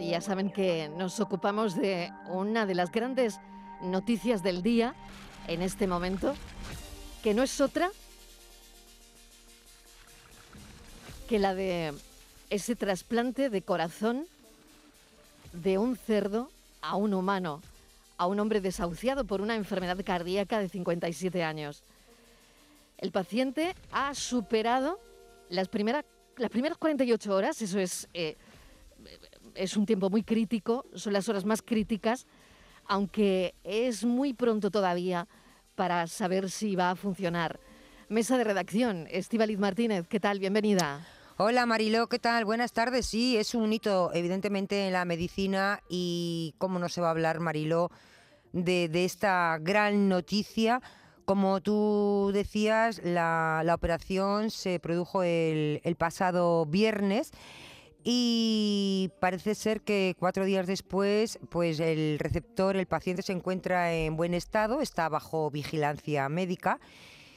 Ya saben que nos ocupamos de una de las grandes noticias del día en este momento, que no es otra que la de ese trasplante de corazón de un cerdo a un humano, a un hombre desahuciado por una enfermedad cardíaca de 57 años. El paciente ha superado las, primeras las primeras 48 horas, eso es, eh, es un tiempo muy crítico, son las horas más críticas, aunque es muy pronto todavía para saber si va a funcionar. Mesa de redacción, Estíbaliz Martínez, ¿qué tal? Bienvenida. Hola Mariló, ¿qué tal? Buenas tardes. Sí, es un hito evidentemente en la medicina y cómo no se va a hablar Mariló de, de esta gran noticia como tú decías, la, operación se produjo el, pasado viernes y parece ser que cuatro días después, pues el receptor, el paciente se encuentra en buen estado, está bajo vigilancia médica.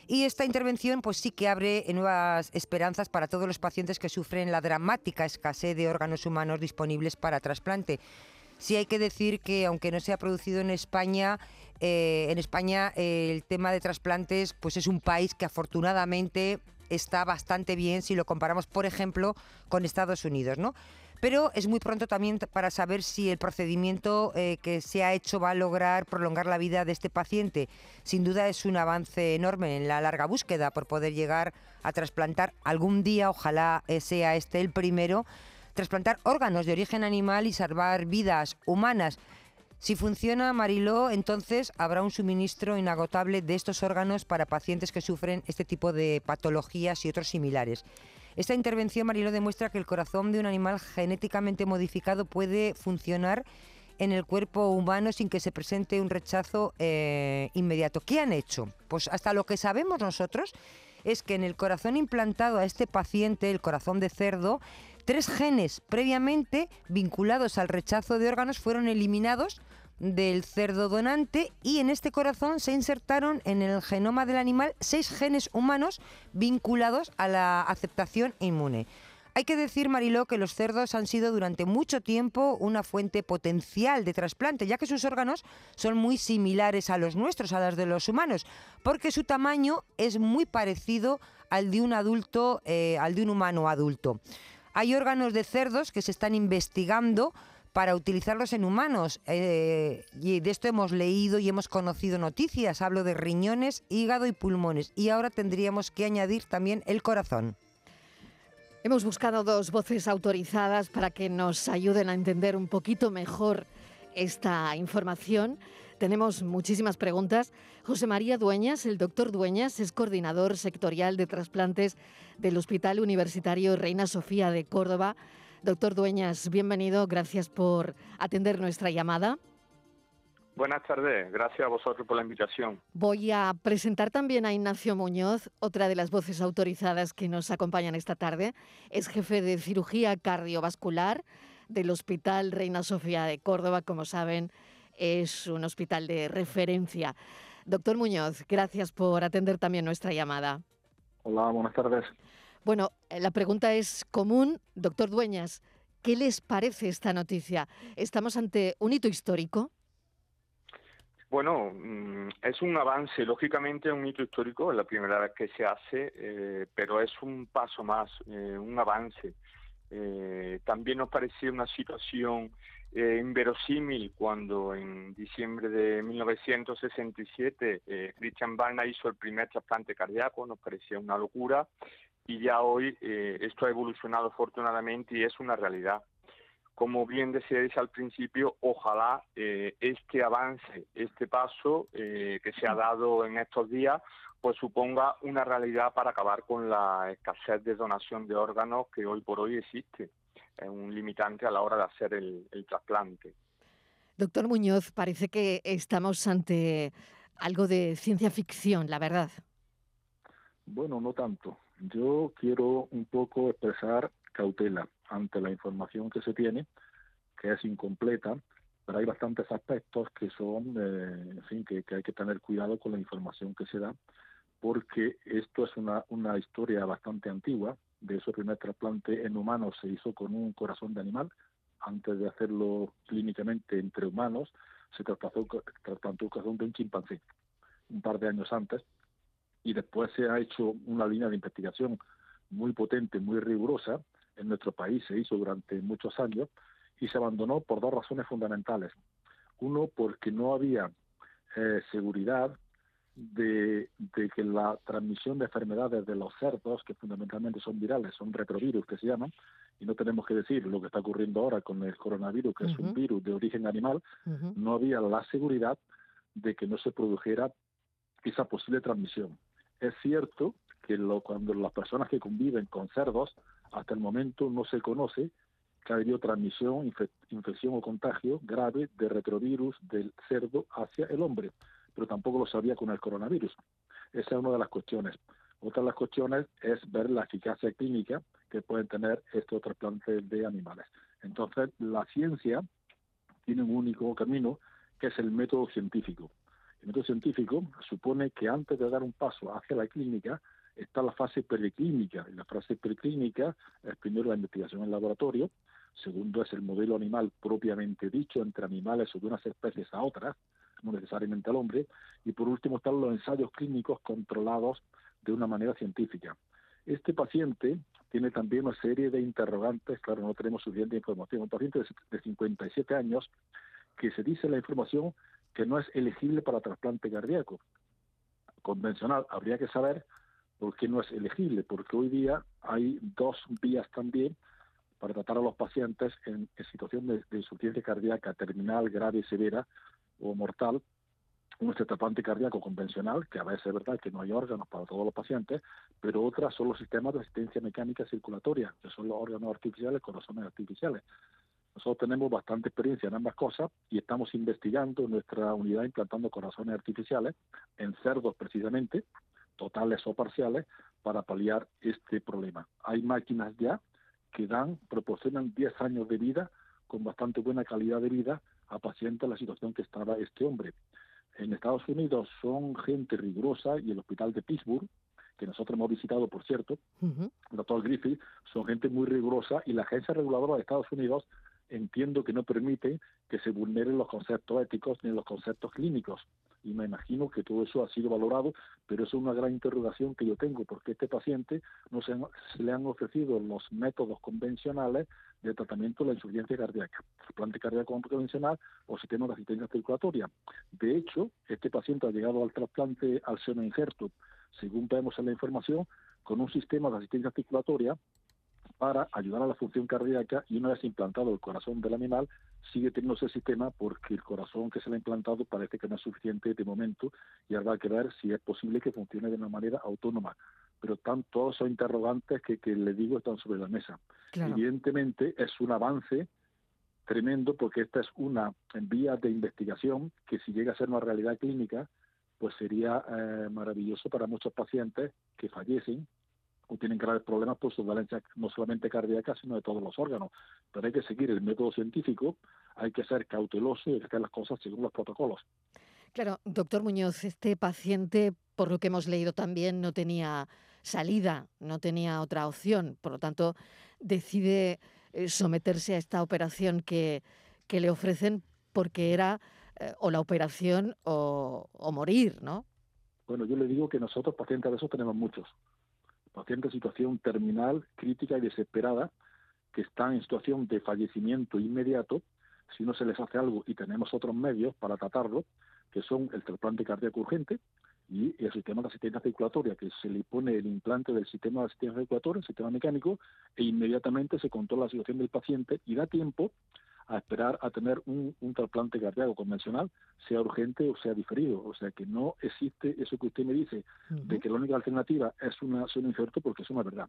Y esta intervención pues sí que abre nuevas esperanzas para todos los pacientes que sufren la dramática escasez de órganos humanos disponibles para trasplante. Sí hay que decir que aunque no se ha producido en España, eh, en España el tema de trasplantes pues es un país que afortunadamente está bastante bien si lo comparamos, por ejemplo, con Estados Unidos, ¿no? Pero es muy pronto también para saber si el procedimiento eh, que se ha hecho va a lograr prolongar la vida de este paciente. Sin duda es un avance enorme en la larga búsqueda por poder llegar a trasplantar algún día, ojalá eh, sea este el primero, trasplantar órganos de origen animal y salvar vidas humanas. Si funciona Mariló, entonces habrá un suministro inagotable de estos órganos para pacientes que sufren este tipo de patologías y otros similares. Esta intervención, Mariló, demuestra que el corazón de un animal genéticamente modificado puede funcionar en el cuerpo humano sin que se presente un rechazo eh, inmediato. ¿Qué han hecho? Pues hasta lo que sabemos nosotros es que en el corazón implantado a este paciente, el corazón de cerdo, Tres genes previamente vinculados al rechazo de órganos fueron eliminados del cerdo donante y en este corazón se insertaron en el genoma del animal seis genes humanos vinculados a la aceptación inmune. Hay que decir, Mariló, que los cerdos han sido durante mucho tiempo una fuente potencial de trasplante, ya que sus órganos son muy similares a los nuestros, a los de los humanos, porque su tamaño es muy parecido al de un adulto, eh, al de un humano adulto. Hay órganos de cerdos que se están investigando para utilizarlos en humanos. Eh, y de esto hemos leído y hemos conocido noticias. Hablo de riñones, hígado y pulmones. Y ahora tendríamos que añadir también el corazón. Hemos buscado dos voces autorizadas para que nos ayuden a entender un poquito mejor esta información. Tenemos muchísimas preguntas. José María Dueñas, el doctor Dueñas, es coordinador sectorial de trasplantes del Hospital Universitario Reina Sofía de Córdoba. Doctor Dueñas, bienvenido. Gracias por atender nuestra llamada. Buenas tardes, gracias a vosotros por la invitación. Voy a presentar también a Ignacio Muñoz, otra de las voces autorizadas que nos acompañan esta tarde. Es jefe de cirugía cardiovascular del Hospital Reina Sofía de Córdoba, como saben, es un hospital de referencia. Doctor Muñoz, gracias por atender también nuestra llamada. Hola, buenas tardes. Bueno, eh, la pregunta es común. Doctor Dueñas, ¿qué les parece esta noticia? ¿Estamos ante un hito histórico? Bueno, mm, es un avance, lógicamente un hito histórico, es la primera vez que se hace, eh, pero es un paso más, eh, un avance. También nos parecía una situación eh, inverosímil cuando en diciembre de 1967 eh, Christian Barna hizo el primer trasplante cardíaco, nos parecía una locura y ya hoy eh, esto ha evolucionado afortunadamente y es una realidad. Como bien decíais al principio, ojalá eh, este avance, este paso que se ha dado en estos días, pues suponga una realidad para acabar con la escasez de donación de órganos que hoy por hoy existe es un limitante a la hora de hacer el, trasplante. Doctor Muñoz, parece que estamos ante algo de ciencia ficción, la verdad. Bueno, no tanto. Yo quiero un poco expresar cautela ante la información que se tiene, que es incompleta, pero hay bastantes aspectos que son, eh, en fin, que, hay que tener cuidado con la información que se da, porque esto es una, una historia bastante antigua, de ese primer trasplante en humanos se hizo con un corazón de animal, antes de hacerlo clínicamente entre humanos, se trasplantó, trasplantó corazón de un chimpancé un par de años antes y después se ha hecho una línea de investigación muy potente, muy rigurosa. En nuestro país se hizo durante muchos años y se abandonó por dos razones fundamentales. Uno, porque no había eh, seguridad de, que la transmisión de enfermedades de los cerdos, que fundamentalmente son virales, son retrovirus que se llaman, y no tenemos que decir lo que está ocurriendo ahora con el coronavirus, que es un virus de origen animal, no había la seguridad de que no se produjera esa posible transmisión. Es cierto que lo, cuando las personas que conviven con cerdos, hasta el momento no se conoce que ha habido transmisión, infección o contagio grave de retrovirus del cerdo hacia el hombre, pero tampoco lo sabía con el coronavirus. Esa es una de las cuestiones. Otra de las cuestiones es ver la eficacia clínica que pueden tener estos trasplantes de animales. Entonces, la ciencia tiene un único camino, que es el método científico. El método científico supone que antes de dar un paso hacia la clínica está la fase preclínica. Y la fase preclínica es primero la investigación en laboratorio, segundo es el modelo animal propiamente dicho entre animales o de unas especies a otras, no necesariamente al hombre, y por último están los ensayos clínicos controlados de una manera científica. Este paciente tiene también una serie de interrogantes, claro, no tenemos suficiente información. Un paciente de 57 años que se dice la información que no es elegible para trasplante cardíaco convencional. Habría que saber por qué no es elegible, porque hoy día hay dos vías también para tratar a los pacientes en, situación de, insuficiencia cardíaca terminal, grave, severa o mortal. El trasplante cardíaco convencional, que a veces es verdad que no hay órganos para todos los pacientes, pero otras son los sistemas de asistencia mecánica circulatoria, que son los órganos artificiales, corazones artificiales. Nosotros tenemos bastante experiencia en ambas cosas y estamos investigando en nuestra unidad implantando corazones artificiales en cerdos precisamente, totales o parciales, para paliar este problema. Hay máquinas ya que dan, proporcionan 10 años de vida con bastante buena calidad de vida a pacientes en la situación que estaba este hombre. En Estados Unidos son gente rigurosa y el hospital de Pittsburgh, que nosotros hemos visitado, por cierto, el doctor Griffith, son gente muy rigurosa y la agencia reguladora de Estados Unidos entiendo que no permite que se vulneren los conceptos éticos ni los conceptos clínicos. Y me imagino que todo eso ha sido valorado, pero eso es una gran interrogación que yo tengo, porque a este paciente no se, le han ofrecido los métodos convencionales de tratamiento de la insuficiencia cardíaca, trasplante cardíaco convencional o sistema de asistencia circulatoria. De hecho, este paciente ha llegado al trasplante al seno injerto, según vemos en la información, con un sistema de asistencia circulatoria para ayudar a la función cardíaca y una vez implantado el corazón del animal, sigue teniendo ese sistema porque el corazón que se le ha implantado parece que no es suficiente de momento y habrá que ver si es posible que funcione de una manera autónoma. Pero están todos esos interrogantes que, que le digo están sobre la mesa. Evidentemente es un avance tremendo porque esta es una vía de investigación que si llega a ser una realidad clínica, pues sería eh, maravilloso para muchos pacientes que fallecen o tienen graves problemas por su dolencia no solamente cardíaca, sino de todos los órganos. Pero hay que seguir el método científico, hay que ser cauteloso y hacer las cosas según los protocolos. Claro, doctor Muñoz, este paciente, por lo que hemos leído también, no tenía salida, no tenía otra opción, por lo tanto, decide eh, someterse a esta operación que, que le ofrecen porque era eh, o la operación o, o morir, ¿no? Bueno, yo le digo que nosotros pacientes de esos tenemos muchos pacientes en situación terminal, crítica y desesperada, que están en situación de fallecimiento inmediato, si no se les hace algo y tenemos otros medios para tratarlo, que son el trasplante cardíaco urgente y el sistema de asistencia circulatoria, que se le pone el implante del sistema de asistencia circulatoria, el sistema mecánico, e inmediatamente se controla la situación del paciente y da tiempo a esperar a tener un, trasplante cardíaco convencional, sea urgente o sea diferido. O sea que no existe eso que usted me dice, de que la única alternativa es una, un injerto, porque es una verdad.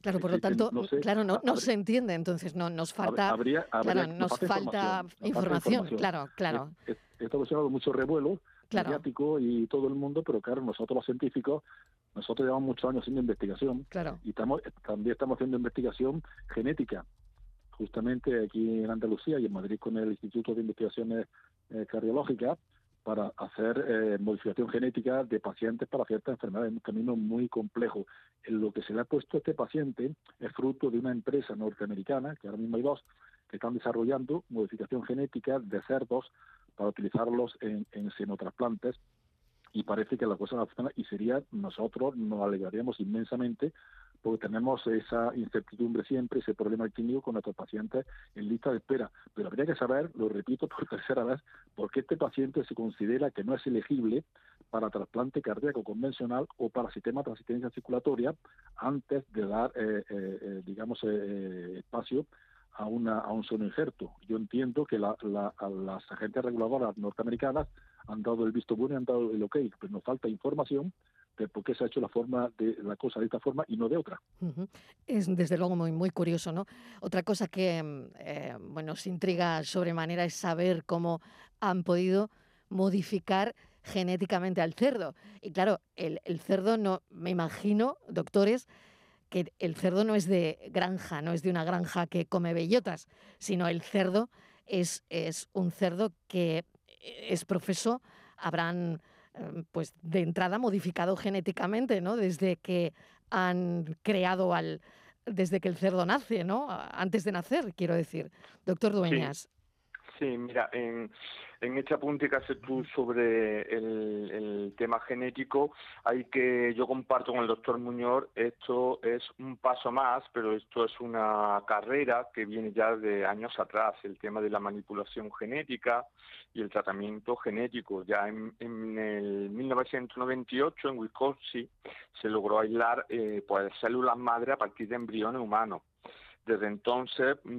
Claro, por lo tanto, claro, no, no se entiende, entonces no nos falta, claro, nos, falta, información, claro, claro. Esto ha ocasionado mucho revuelo mediático y todo el mundo, pero claro, nosotros los científicos, nosotros llevamos muchos años haciendo investigación claro. y estamos, también estamos haciendo investigación genética justamente aquí en Andalucía y en Madrid con el Instituto de Investigaciones eh, Cardiológicas para hacer eh, modificación genética de pacientes para ciertas enfermedades, un camino muy complejo. En lo que se le ha puesto a este paciente es fruto de una empresa norteamericana, que ahora mismo hay dos, que están desarrollando modificación genética de cerdos para utilizarlos en, en senotrasplantes y parece que la cosa no funciona y sería nosotros nos alegraríamos inmensamente porque tenemos esa incertidumbre siempre, ese problema clínico con nuestros pacientes en lista de espera. Pero habría que saber, lo repito por tercera vez, por qué este paciente se considera que no es elegible para trasplante cardíaco convencional o para sistema de asistencia circulatoria antes de dar, eh, eh, eh, digamos, espacio a, una, a un solo injerto. Yo entiendo que las agentes reguladoras norteamericanas han dado el visto bueno y han dado el ok, pero nos falta información de por qué se ha hecho la forma de la cosa de esta forma y no de otra. Es desde luego muy, muy curioso, ¿no? Otra cosa que mm, eh, bueno, nos intriga sobremanera es saber cómo han podido modificar genéticamente al cerdo. Y claro, el, el cerdo no, me imagino, doctores, que el cerdo no es de granja, no es de una granja que come bellotas, sino el cerdo es, es un cerdo que es profeso, habrán pues de entrada modificado genéticamente, ¿no? Desde que han creado al desde que el cerdo nace, ¿no? Antes de nacer, quiero decir. Doctor Dueñas. Sí, mira, en, en este apunte que haces tú sobre el, tema genético, hay que, yo comparto con el doctor Muñoz, esto es un paso más, pero esto es una carrera que viene ya de años atrás, el tema de la manipulación genética y el tratamiento genético. Ya en, el 1998 en Wisconsin se logró aislar eh, pues, células madre a partir de embriones humanos desde entonces, mm,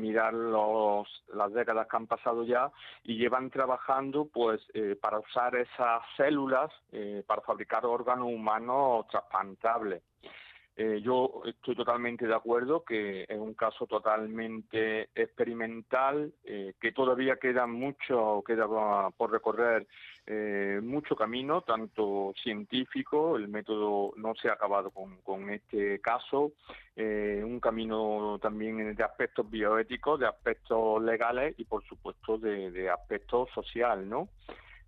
mirar los, las décadas que han pasado ya y llevan trabajando pues eh, para usar esas células eh, para fabricar órganos humanos trasplantables. Eh, yo estoy totalmente de acuerdo que es un caso totalmente experimental, eh, que todavía queda mucho, queda por recorrer eh, mucho camino, tanto científico, el método no se ha acabado con, este caso, un camino también de aspectos bioéticos, de aspectos legales y por supuesto de, de aspectos social, ¿no?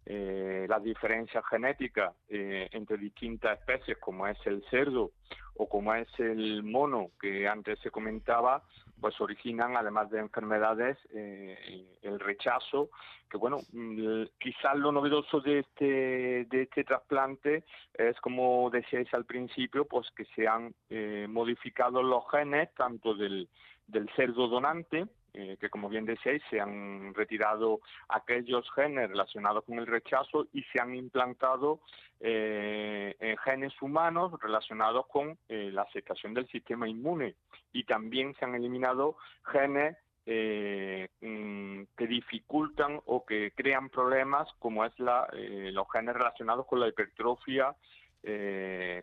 Eh, las diferencias genéticas eh, entre distintas especies, como es el cerdo o como es el mono que antes se comentaba, pues originan, además de enfermedades, eh, el rechazo, que bueno, mm, quizás lo novedoso de este, de este trasplante es, como decíais al principio, pues que se han eh, modificado los genes tanto del, del cerdo donante, eh, que como bien decíais, se han retirado aquellos genes relacionados con el rechazo y se han implantado eh, genes humanos relacionados con eh, la aceptación del sistema inmune y también se han eliminado genes mm, que dificultan o que crean problemas como es la, los genes relacionados con la hipertrofia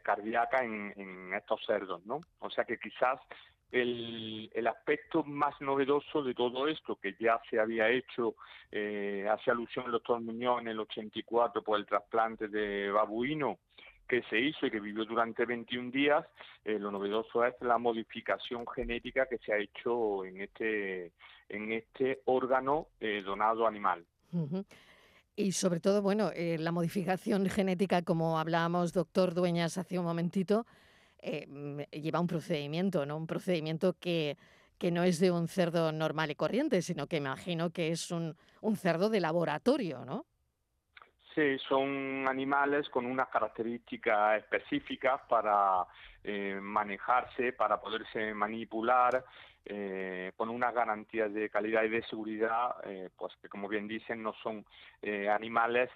cardíaca en, en, estos cerdos, ¿no? O sea que quizás el, el, aspecto más novedoso de todo esto, que ya se había hecho, eh, hace alusión el doctor Muñoz en el 84 por el trasplante de babuino, que se hizo y que vivió durante 21 días, eh, lo novedoso es la modificación genética que se ha hecho en este, en este órgano eh, donado animal. Y sobre todo, bueno, eh, la modificación genética, como hablábamos, doctor Dueñas, hace un momentito, eh, lleva un procedimiento, ¿no? Un procedimiento que, que no es de un cerdo normal y corriente, sino que imagino que es un, un cerdo de laboratorio, ¿no? Sí, son animales con unas características específicas para eh, manejarse, para poderse manipular, eh, con unas garantías de calidad y de seguridad, eh, pues que como bien dicen no son eh, animales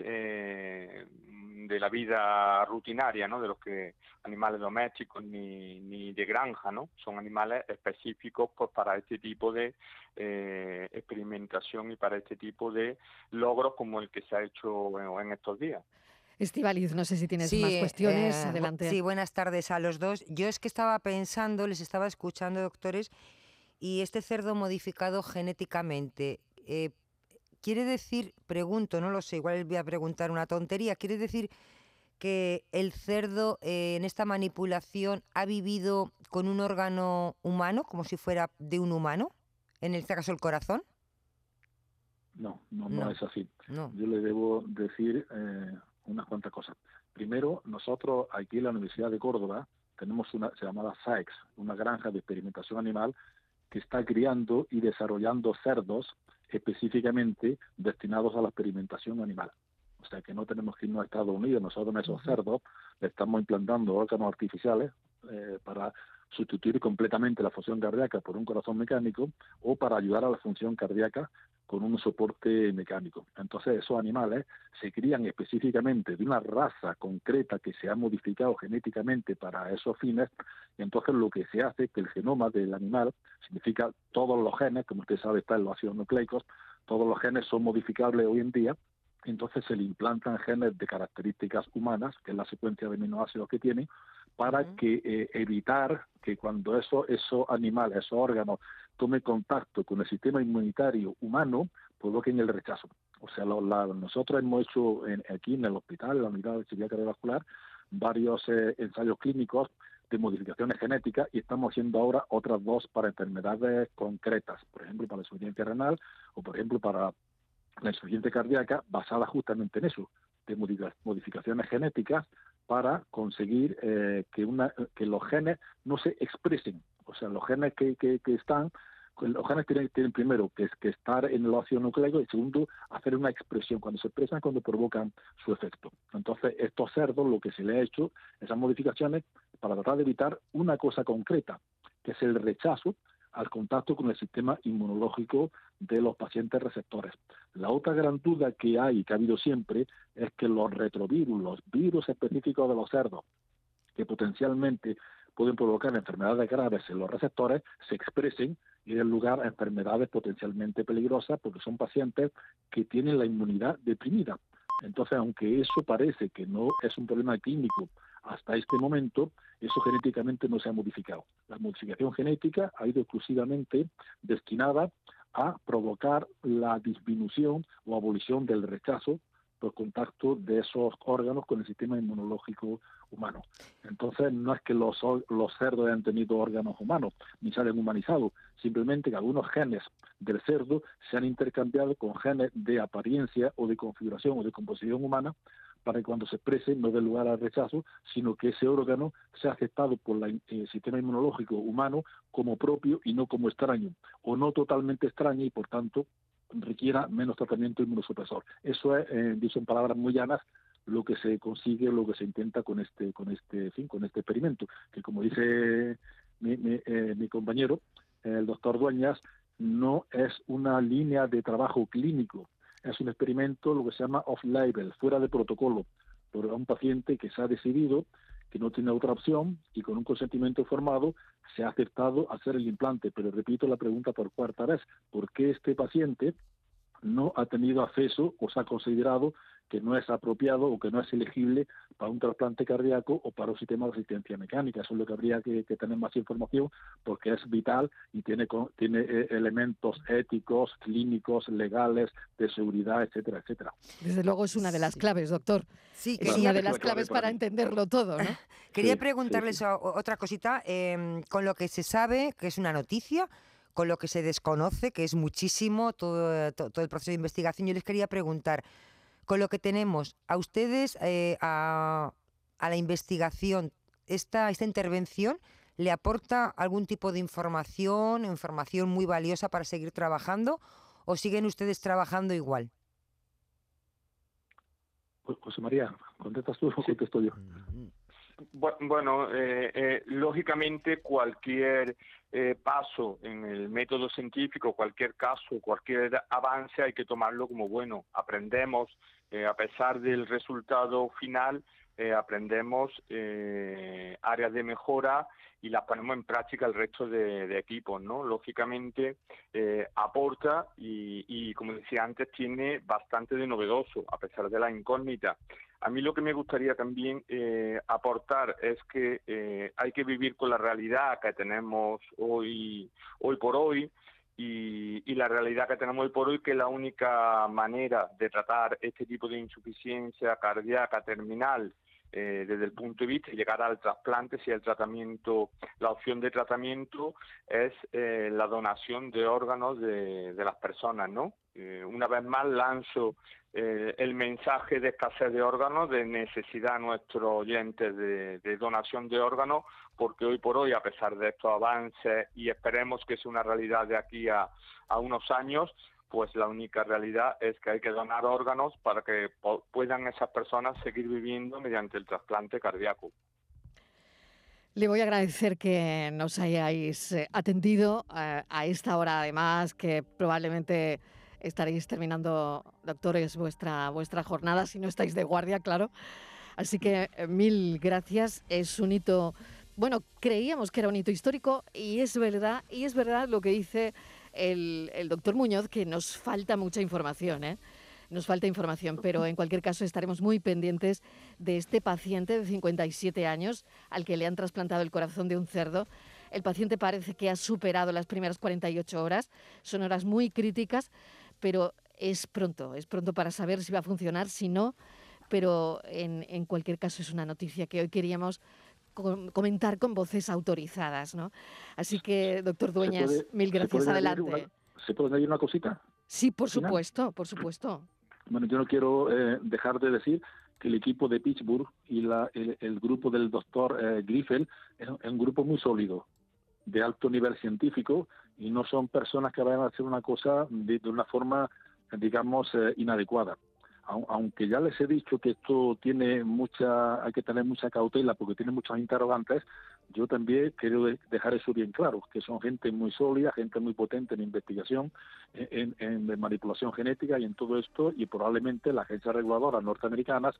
de la vida rutinaria, ¿no? De los que animales domésticos ni, ni de granja, ¿no? Son animales específicos pues para este tipo de eh, experimentación y para este tipo de logros como el que se ha hecho en, en estos días. Estivaliz, no sé si tienes más cuestiones. Adelante. Sí, buenas tardes a los dos. Yo es que estaba pensando, les estaba escuchando, doctores, y este cerdo modificado genéticamente, eh, quiere decir, pregunto, no lo sé, igual voy a preguntar una tontería, quiere decir que el cerdo eh, en esta manipulación ha vivido con un órgano humano, como si fuera de un humano, en este caso el corazón. No, no, no, es así. Yo le debo decir eh, unas cuantas cosas. Primero, nosotros aquí en la Universidad de Córdoba tenemos una se llamada SAEX, una granja de experimentación animal que está criando y desarrollando cerdos específicamente destinados a la experimentación animal. O sea que no tenemos que irnos a Estados Unidos, nosotros en esos cerdos le estamos implantando órganos artificiales eh, para sustituir completamente la función cardíaca por un corazón mecánico o para ayudar a la función cardíaca con un soporte mecánico. Entonces esos animales se crían específicamente de una raza concreta que se ha modificado genéticamente para esos fines y entonces lo que se hace es que el genoma del animal significa todos los genes, como usted sabe está en los ácidos nucleicos, todos los genes son modificables hoy en día entonces se le implantan genes de características humanas, que es la secuencia de aminoácidos que tiene, para que eh, evitar que cuando eso, esos animales, esos órganos tome contacto con el sistema inmunitario humano, provoquen el rechazo. O sea, nosotros hemos hecho aquí en el hospital, en la unidad de cirugía cardiovascular, varios eh, ensayos clínicos de modificaciones genéticas y estamos haciendo ahora otras dos para enfermedades concretas, por ejemplo, para la insuficiencia renal o, por ejemplo, para la insuficiencia cardíaca, basada justamente en eso, de modificaciones genéticas para conseguir eh, que, una, que los genes no se expresen. O sea, los genes que, están, los genes tienen, tienen primero que, que estar en el ácido nucleico y segundo, hacer una expresión. Cuando se expresan, cuando provocan su efecto. Entonces, estos cerdos, lo que se le ha hecho, esas modificaciones, para tratar de evitar una cosa concreta, que es el rechazo al contacto con el sistema inmunológico de los pacientes receptores. La otra gran duda que hay, que ha habido siempre, es que los retrovirus, los virus específicos de los cerdos, que potencialmente pueden provocar enfermedades graves en los receptores, se expresen y den lugar a enfermedades potencialmente peligrosas porque son pacientes que tienen la inmunidad deprimida. Entonces, aunque eso parece que no es un problema clínico hasta este momento, eso genéticamente no se ha modificado. La modificación genética ha ido exclusivamente destinada a provocar la disminución o abolición del rechazo por contacto de esos órganos con el sistema inmunológico humano. Entonces, no es que los, cerdos hayan tenido órganos humanos, ni se hayan humanizado, simplemente que algunos genes del cerdo se han intercambiado con genes de apariencia o de configuración o de composición humana para que cuando se exprese no dé lugar al rechazo, sino que ese órgano sea aceptado por el eh, sistema inmunológico humano como propio y no como extraño, o no totalmente extraño y por tanto requiera menos tratamiento inmunosupresor. Eso es, eh, dicho en palabras muy llanas, lo que se consigue, lo que se intenta con este, con este, fin, con este experimento, que como dice mi, mi, eh, mi compañero, el doctor Dueñas, no es una línea de trabajo clínico, es un experimento, lo que se llama off-label, fuera de protocolo, por un paciente que se ha decidido que no tiene otra opción y con un consentimiento informado se ha aceptado hacer el implante. Pero repito la pregunta por cuarta vez, ¿por qué este paciente no ha tenido acceso o se ha considerado que no es apropiado o que no es elegible para un trasplante cardíaco o para un sistema de asistencia mecánica. Eso es lo que habría que, tener más información porque es vital y tiene, tiene eh, elementos éticos, clínicos, legales, de seguridad, etcétera, etcétera. Desde luego es una de las claves, doctor. Sí, es una de las claves para entenderlo todo. ¿no? Quería preguntarles otra cosita. Em, con lo que se sabe, que es una noticia, con lo que se desconoce, que es muchísimo todo, todo el proceso de investigación, yo les quería preguntar, con lo que tenemos, a ustedes, eh, a, la investigación, esta, esta intervención le aporta algún tipo de información, información muy valiosa para seguir trabajando o siguen ustedes trabajando igual? Pues, José María, ¿contestas tú o contesto yo? Bueno, eh, eh, lógicamente cualquier eh, paso en el método científico, cualquier caso, cualquier avance hay que tomarlo como bueno. Aprendemos, a pesar del resultado final, aprendemos áreas de mejora y las ponemos en práctica el resto de, equipos, ¿no? Lógicamente aporta y, y, como decía antes, tiene bastante de novedoso, a pesar de la incógnita. A mí lo que me gustaría también eh, aportar es que eh, hay que vivir con la realidad que tenemos hoy, hoy por hoy, y, la realidad que tenemos hoy por hoy que la única manera de tratar este tipo de insuficiencia cardíaca terminal eh, desde el punto de vista de llegar al trasplante, si el tratamiento, la opción de tratamiento es eh, la donación de órganos de, las personas, ¿no? Eh, una vez más lanzo el mensaje de escasez de órganos, de necesidad a nuestros oyentes de, de, donación de órganos, porque hoy por hoy, a pesar de estos avances, y esperemos que sea una realidad de aquí a, a unos años, pues la única realidad es que hay que donar órganos para que puedan esas personas seguir viviendo mediante el trasplante cardíaco. Le voy a agradecer que nos hayáis eh, atendido eh, a esta hora, además, que probablemente estaréis terminando, doctores, vuestra, vuestra jornada, si no estáis de guardia, claro. Así que eh, mil gracias. Es un hito, bueno, creíamos que era un hito histórico y es verdad, y es verdad lo que dice el, doctor Muñoz que nos falta mucha información, ¿eh? Nos falta información, pero en cualquier caso estaremos muy pendientes de este paciente de 57 años al que le han trasplantado el corazón de un cerdo. El paciente parece que ha superado las primeras 48 horas. Son horas muy críticas, pero es pronto, es pronto para saber si va a funcionar, si no. Pero en, en cualquier caso es una noticia que hoy queríamos comentar con voces autorizadas, ¿no? Así que, doctor Dueñas, mil gracias. Adelante. ¿Se puede añadir una cosita? Sí, por supuesto, por supuesto. Bueno, yo no quiero eh, dejar de decir que el equipo de Pittsburgh y la, el, grupo del doctor eh, Griffel es, un grupo muy sólido, de alto nivel científico, y no son personas que vayan a hacer una cosa de, una forma, digamos, eh, inadecuada aunque ya les he dicho que esto tiene mucha, hay que tener mucha cautela porque tiene muchos interrogantes, yo también quiero dejar eso bien claro, que son gente muy sólida, gente muy potente en investigación, en, manipulación genética y en todo esto, y probablemente las agencias reguladoras norteamericanas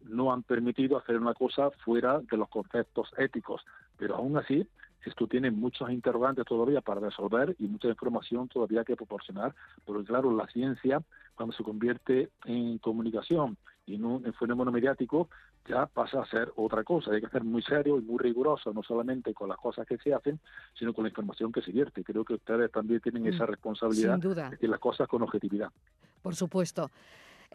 no han permitido hacer una cosa fuera de los conceptos éticos, pero aún así esto tiene muchos interrogantes todavía para resolver y mucha información todavía que proporcionar, porque claro, la ciencia cuando se convierte en comunicación y en un fenómeno mediático, ya pasa a ser otra cosa. Hay que ser muy serio y muy riguroso, no solamente con las cosas que se hacen, sino con la información que se vierte. Creo que ustedes también tienen esa mm, responsabilidad de decir las cosas con objetividad. Por supuesto.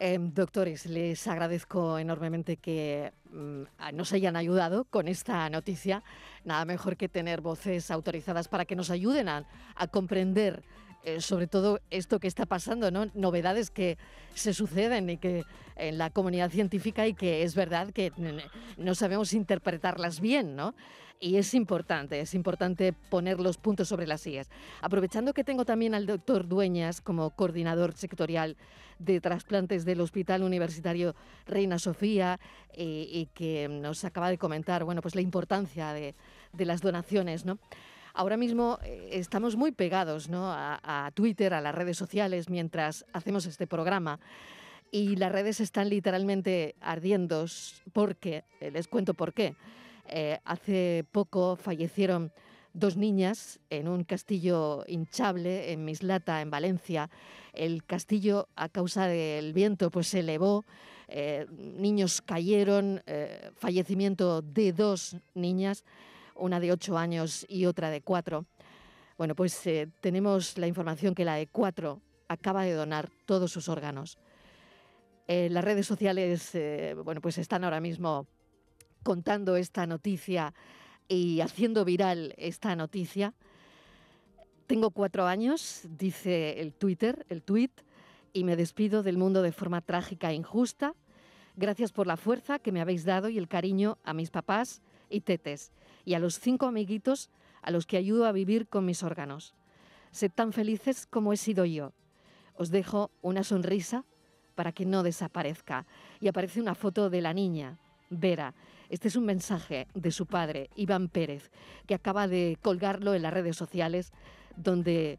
Em, doctores, les agradezco enormemente que mm, nos hayan ayudado con esta noticia. Nada mejor que tener voces autorizadas para que nos ayuden a, comprender eh, sobre todo esto que está pasando, ¿no? Novedades que se suceden y que en la comunidad científica y que es verdad que no sabemos interpretarlas bien, ¿no? y es importante, es importante poner los puntos sobre las sillas. Aprovechando que tengo también al doctor Dueñas como coordinador sectorial de trasplantes del Hospital Universitario Reina Sofía y que nos acaba de comentar, bueno, pues la importancia de, las donaciones, ¿no? Ahora mismo eh, estamos muy pegados ¿no? a, Twitter, a las redes sociales, mientras hacemos este programa y las redes están literalmente ardiendo porque, eh, les cuento por qué. Eh, hace poco fallecieron dos niñas en un castillo hinchable en Mislata, en Valencia. El castillo, a causa del viento, pues se elevó. Niños cayeron, fallecimiento de dos niñas, una de ocho años y otra de cuatro. Bueno, pues tenemos la información que la de cuatro acaba de donar todos sus órganos. las redes sociales, bueno, pues están ahora mismo contando esta noticia y haciendo viral esta noticia. Tengo cuatro años, dice el Twitter, el tweet, y me despido del mundo de forma trágica e injusta. Gracias por la fuerza que me habéis dado y el cariño a mis papás y tetes y a los cinco amiguitos a los que ayudo a vivir con mis órganos. Sed tan felices como he sido yo. Os dejo una sonrisa para que no desaparezca. Y aparece una foto de la niña, Vera, este es un mensaje de su padre, Iván Pérez, que acaba de colgarlo en las redes sociales, donde,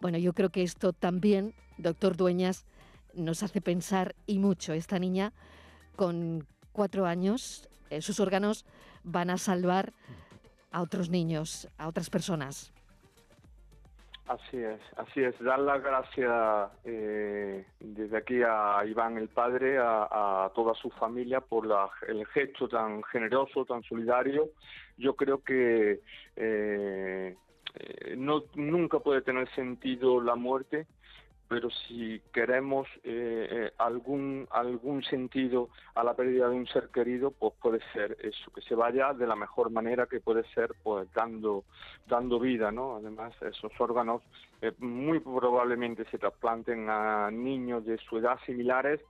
bueno, yo creo que esto también, doctor Dueñas, nos hace pensar y mucho. Esta niña, con cuatro años, eh, sus órganos van a salvar a otros niños, a otras personas. Así es, así es. Dar las gracias eh, desde aquí a Iván el padre, a, toda su familia por el gesto tan generoso, tan solidario. Yo creo que eh, eh, no nunca puede tener sentido la muerte, pero si queremos eh, eh, algún algún sentido a la pérdida de un ser querido, pues puede ser eso, que se vaya de la mejor manera que puede ser, pues dando dando vida, ¿no? Además, esos órganos eh, muy probablemente se trasplanten a niños de su edad similares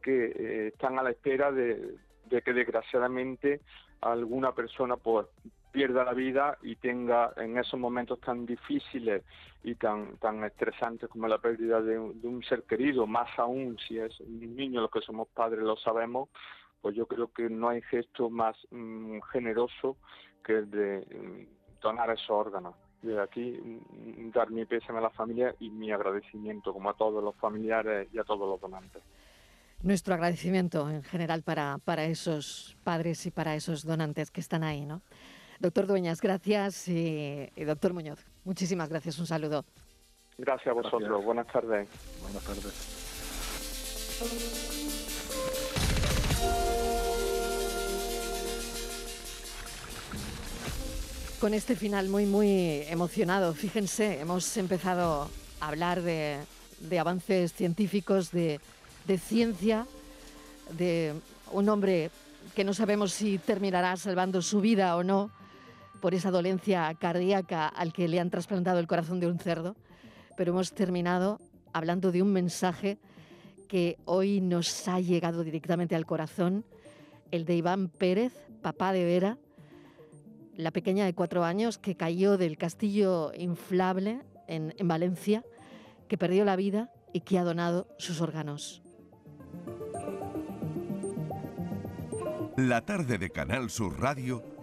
que están a la espera de, de que desgraciadamente alguna persona pues pierda la vida y tenga en esos momentos tan difíciles y tan tan estresantes como la pérdida de, un ser querido, más aún si es un niño, los que somos padres lo sabemos, pues yo creo que no hay gesto más mm, generoso que el de mm, donar esos órganos. De aquí mm, dar mi pésame a la familia y mi agradecimiento como a todos los familiares y a todos los donantes nuestro agradecimiento en general para, para esos padres y para esos donantes que están ahí, ¿no? Doctor Dueñas, gracias y, doctor Muñoz, muchísimas gracias, un saludo. Gracias a vosotros, buenas tardes. Buenas tardes. Con este final muy, muy emocionado, fíjense, hemos empezado a hablar de, de avances científicos, de, de ciencia, de un hombre que no sabemos si terminará salvando su vida o no por esa dolencia cardíaca al que le han trasplantado el corazón de un cerdo, pero hemos terminado hablando de un mensaje que hoy nos ha llegado directamente al corazón, el de Iván Pérez, papá de Vera, la pequeña de cuatro años que cayó del castillo inflable en, en Valencia, que perdió la vida y que ha donado sus órganos. La tarde de Canal Sur Radio